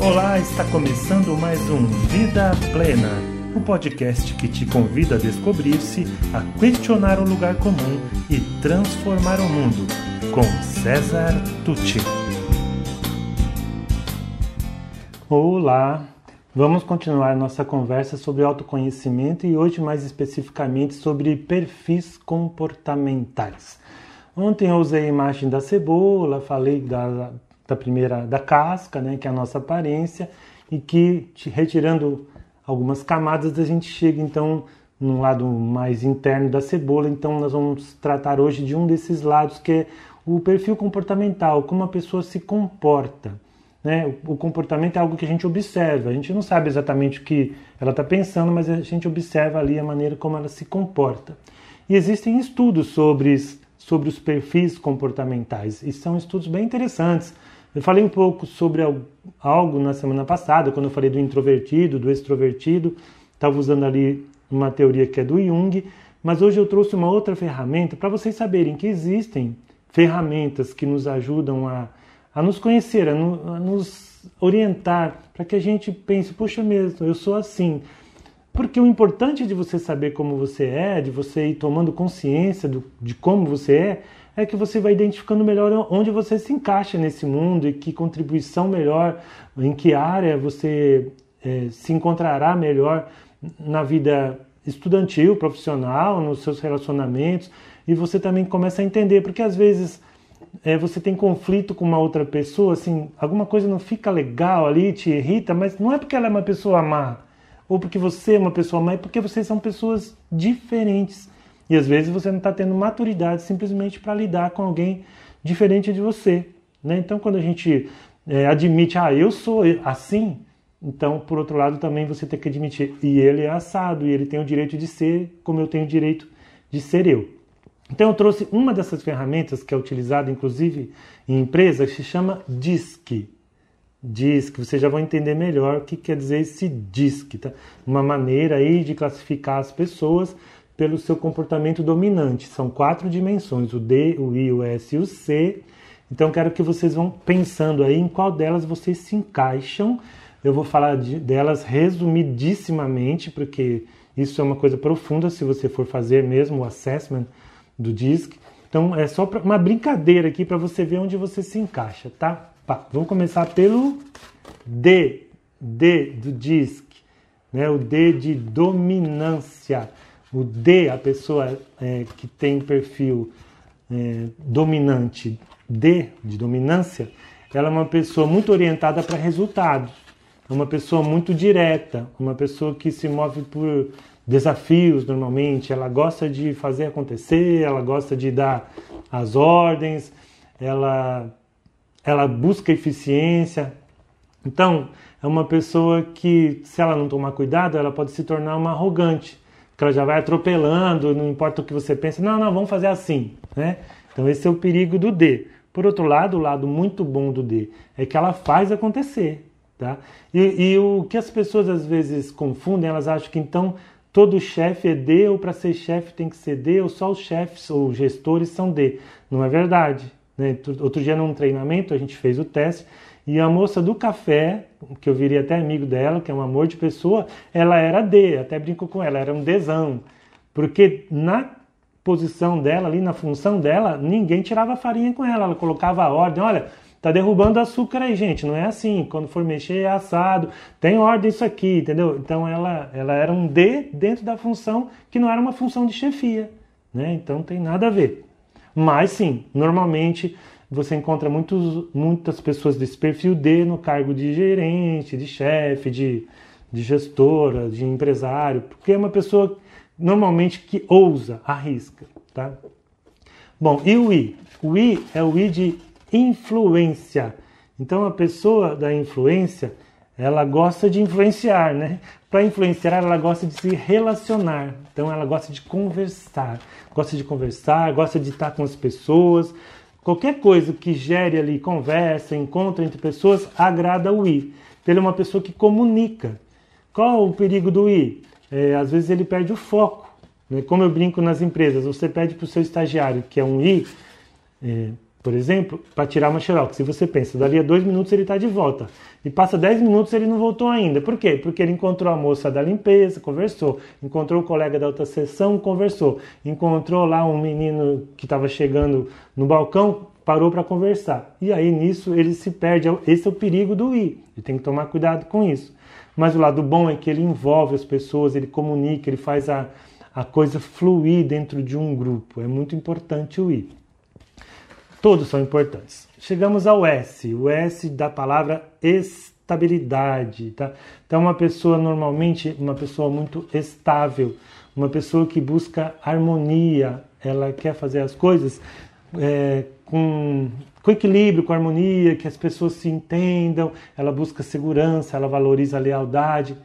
Olá, está começando mais um Vida Plena, o um podcast que te convida a descobrir-se, a questionar o lugar comum e transformar o mundo, com César Tucci. Olá, vamos continuar nossa conversa sobre autoconhecimento e hoje mais especificamente sobre perfis comportamentais. Ontem eu usei a imagem da cebola, falei da, da primeira da casca, né, que é a nossa aparência, e que retirando algumas camadas a gente chega então no lado mais interno da cebola. Então nós vamos tratar hoje de um desses lados que é o perfil comportamental, como a pessoa se comporta. Né? O comportamento é algo que a gente observa, a gente não sabe exatamente o que ela está pensando, mas a gente observa ali a maneira como ela se comporta. E existem estudos sobre sobre os perfis comportamentais. E são estudos bem interessantes. Eu falei um pouco sobre algo na semana passada, quando eu falei do introvertido, do extrovertido. Estava usando ali uma teoria que é do Jung, mas hoje eu trouxe uma outra ferramenta para vocês saberem que existem ferramentas que nos ajudam a, a nos conhecer, a, no, a nos orientar, para que a gente pense, puxa mesmo, eu sou assim. Porque o importante de você saber como você é, de você ir tomando consciência do, de como você é, é que você vai identificando melhor onde você se encaixa nesse mundo e que contribuição melhor, em que área você é, se encontrará melhor na vida estudantil, profissional, nos seus relacionamentos. E você também começa a entender, porque às vezes é, você tem conflito com uma outra pessoa, assim, alguma coisa não fica legal ali, te irrita, mas não é porque ela é uma pessoa má ou porque você é uma pessoa má, é porque vocês são pessoas diferentes. E às vezes você não está tendo maturidade simplesmente para lidar com alguém diferente de você. Né? Então, quando a gente é, admite, ah, eu sou assim, então, por outro lado, também você tem que admitir, e ele é assado, e ele tem o direito de ser como eu tenho o direito de ser eu. Então, eu trouxe uma dessas ferramentas que é utilizada, inclusive, em empresas, que se chama DISC que vocês já vão entender melhor o que quer dizer esse DISC, tá? Uma maneira aí de classificar as pessoas pelo seu comportamento dominante. São quatro dimensões: o D, o I, o S e o C. Então quero que vocês vão pensando aí em qual delas vocês se encaixam. Eu vou falar de, delas resumidissimamente, porque isso é uma coisa profunda se você for fazer mesmo o assessment do DISC. Então é só uma brincadeira aqui para você ver onde você se encaixa, tá? Pá, vamos começar pelo D, D do DISC, né? o D de dominância. O D, a pessoa é, que tem perfil é, dominante, D de dominância, ela é uma pessoa muito orientada para resultados, é uma pessoa muito direta, uma pessoa que se move por desafios normalmente, ela gosta de fazer acontecer, ela gosta de dar as ordens, ela ela busca eficiência. Então, é uma pessoa que, se ela não tomar cuidado, ela pode se tornar uma arrogante, que ela já vai atropelando, não importa o que você pensa, não, não, vamos fazer assim, né? Então, esse é o perigo do D. Por outro lado, o lado muito bom do D é que ela faz acontecer, tá? E, e o que as pessoas às vezes confundem, elas acham que então todo chefe é D, ou para ser chefe tem que ser D, ou só os chefes ou gestores são D. Não é verdade. Né? Outro dia, num treinamento, a gente fez o teste e a moça do café, que eu viria até amigo dela, que é um amor de pessoa, ela era D, até brinco com ela, era um Dzão. Porque na posição dela, ali na função dela, ninguém tirava farinha com ela, ela colocava a ordem, olha, tá derrubando açúcar aí, gente, não é assim, quando for mexer é assado, tem ordem isso aqui, entendeu? Então ela, ela era um D dentro da função que não era uma função de chefia, né? Então tem nada a ver. Mas sim, normalmente você encontra muitos, muitas pessoas desse perfil D no cargo de gerente, de chefe, de, de gestora, de empresário, porque é uma pessoa normalmente que ousa, arrisca, tá? Bom, e o I? O I é o I de influência. Então a pessoa da influência, ela gosta de influenciar, né? Para influenciar, ela gosta de se relacionar. Então ela gosta de conversar, gosta de conversar, gosta de estar com as pessoas. Qualquer coisa que gere ali conversa, encontro entre pessoas, agrada o I. Então, ele é uma pessoa que comunica. Qual o perigo do I? É, às vezes ele perde o foco. Né? Como eu brinco nas empresas, você pede para o seu estagiário, que é um I, é, por exemplo, para tirar uma xerox. Se você pensa, dali a dois minutos ele está de volta. E passa dez minutos ele não voltou ainda. Por quê? Porque ele encontrou a moça da limpeza, conversou. Encontrou o colega da outra sessão, conversou. Encontrou lá um menino que estava chegando no balcão, parou para conversar. E aí nisso ele se perde. Esse é o perigo do ir. Ele tem que tomar cuidado com isso. Mas o lado bom é que ele envolve as pessoas, ele comunica, ele faz a, a coisa fluir dentro de um grupo. É muito importante o ir. Todos são importantes. Chegamos ao S, o S da palavra estabilidade, tá? Então uma pessoa normalmente uma pessoa muito estável, uma pessoa que busca harmonia, ela quer fazer as coisas é, com, com equilíbrio, com harmonia, que as pessoas se entendam, ela busca segurança, ela valoriza a lealdade.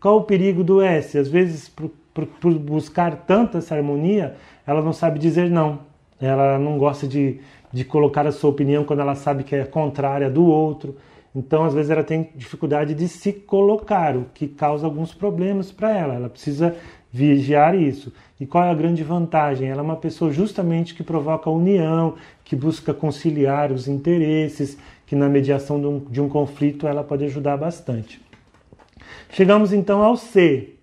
Qual o perigo do S? Às vezes, por, por, por buscar tanta essa harmonia, ela não sabe dizer não. Ela não gosta de, de colocar a sua opinião quando ela sabe que é contrária do outro. Então, às vezes, ela tem dificuldade de se colocar, o que causa alguns problemas para ela. Ela precisa vigiar isso. E qual é a grande vantagem? Ela é uma pessoa justamente que provoca união, que busca conciliar os interesses, que na mediação de um, de um conflito ela pode ajudar bastante. Chegamos então ao C.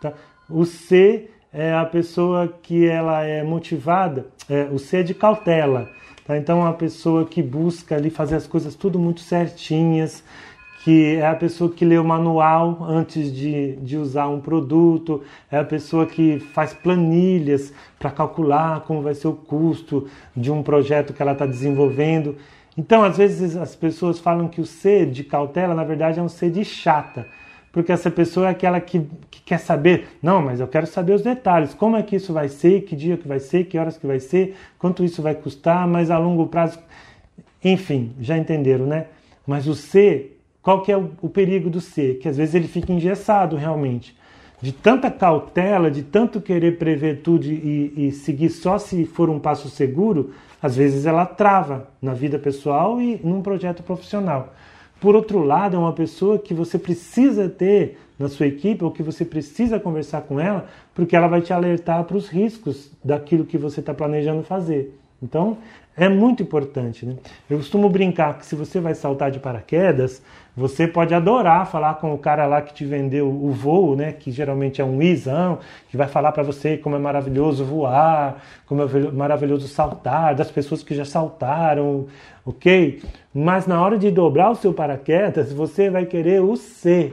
Tá? O C é a pessoa que ela é motivada, é, o C é de cautela. Tá? Então, é uma pessoa que busca ali fazer as coisas tudo muito certinhas, que é a pessoa que lê o manual antes de, de usar um produto, é a pessoa que faz planilhas para calcular como vai ser o custo de um projeto que ela está desenvolvendo. Então, às vezes, as pessoas falam que o C de cautela, na verdade, é um C de chata porque essa pessoa é aquela que, que, quer saber, não, mas eu quero saber os detalhes, como é que isso vai ser, que dia que vai ser, que horas que vai ser, quanto isso vai custar, mas a longo prazo, enfim, já entenderam, né? Mas o C, qual que é o, o perigo do C? Que às vezes ele fica engessado realmente. De tanta cautela, de tanto querer prever tudo e, e seguir só se for um passo seguro, às vezes ela trava na vida pessoal e num projeto profissional. Por outro lado, é uma pessoa que você precisa ter na sua equipe ou que você precisa conversar com ela, porque ela vai te alertar para os riscos daquilo que você está planejando fazer. Então, é muito importante. Né? Eu costumo brincar que se você vai saltar de paraquedas, você pode adorar falar com o cara lá que te vendeu o voo, né? que geralmente é um isão, que vai falar para você como é maravilhoso voar, como é maravilhoso saltar, das pessoas que já saltaram, ok? Mas na hora de dobrar o seu paraquedas, você vai querer o C,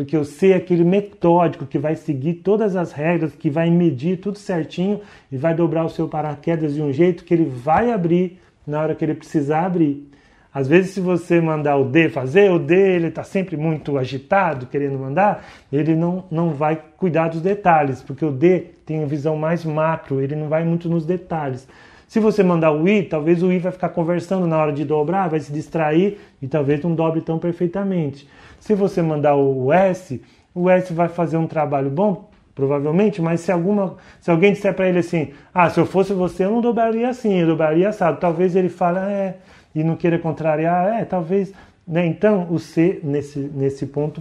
porque C é aquele metódico que vai seguir todas as regras, que vai medir tudo certinho e vai dobrar o seu paraquedas de um jeito que ele vai abrir na hora que ele precisar abrir. Às vezes, se você mandar o D fazer, o D ele está sempre muito agitado, querendo mandar, ele não, não vai cuidar dos detalhes, porque o D tem uma visão mais macro, ele não vai muito nos detalhes. Se você mandar o I, talvez o I vai ficar conversando na hora de dobrar, vai se distrair e talvez não dobre tão perfeitamente. Se você mandar o S, o S vai fazer um trabalho bom, provavelmente, mas se alguma, se alguém disser para ele assim, ah, se eu fosse você, eu não dobraria assim, eu dobraria assado. Talvez ele fale, é, e não queira contrariar, é, talvez, né? Então, o C nesse nesse ponto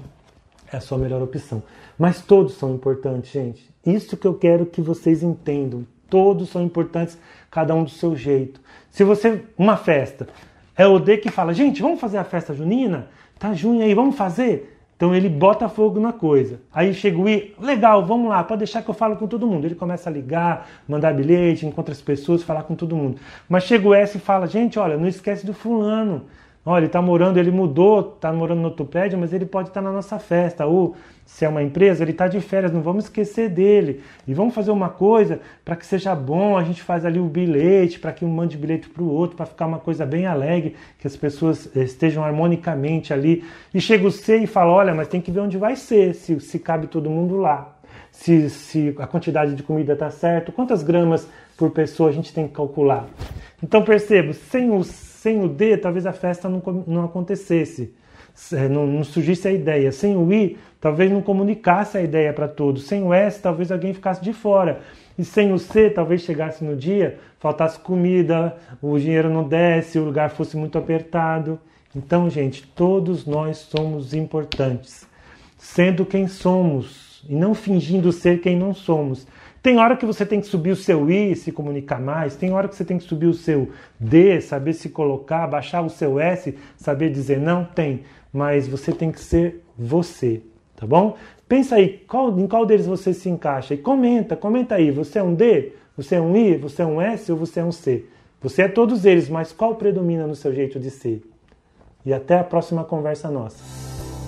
é a sua melhor opção. Mas todos são importantes, gente. Isso que eu quero que vocês entendam. Todos são importantes, cada um do seu jeito. Se você. Uma festa. É o D que fala, gente, vamos fazer a festa junina? Tá junho aí, vamos fazer? Então ele bota fogo na coisa. Aí chega o I, legal, vamos lá, pode deixar que eu falo com todo mundo. Ele começa a ligar, mandar bilhete, encontra as pessoas, falar com todo mundo. Mas chega o S e fala, gente, olha, não esquece do fulano. Olha, ele está morando, ele mudou, está morando no outro prédio, mas ele pode estar tá na nossa festa. Ou se é uma empresa, ele está de férias, não vamos esquecer dele. E vamos fazer uma coisa para que seja bom, a gente faz ali o bilhete, para que um mande bilhete para o outro, para ficar uma coisa bem alegre, que as pessoas estejam harmonicamente ali. E chega o C e fala, olha, mas tem que ver onde vai ser, se, se cabe todo mundo lá. Se, se a quantidade de comida está certo, quantas gramas por pessoa a gente tem que calcular. Então percebo, sem o sem o D, talvez a festa não, não acontecesse, é, não, não surgisse a ideia. Sem o I, talvez não comunicasse a ideia para todos. Sem o S, talvez alguém ficasse de fora. E sem o C, talvez chegasse no dia, faltasse comida, o dinheiro não desse, o lugar fosse muito apertado. Então, gente, todos nós somos importantes. Sendo quem somos, somos e não fingindo ser quem não somos. Tem hora que você tem que subir o seu I, se comunicar mais, tem hora que você tem que subir o seu D, saber se colocar, baixar o seu S, saber dizer não, tem, mas você tem que ser você, tá bom? Pensa aí, qual, em qual deles você se encaixa e comenta, comenta aí, você é um D, você é um I, você é um S ou você é um C? Você é todos eles, mas qual predomina no seu jeito de ser? E até a próxima conversa nossa.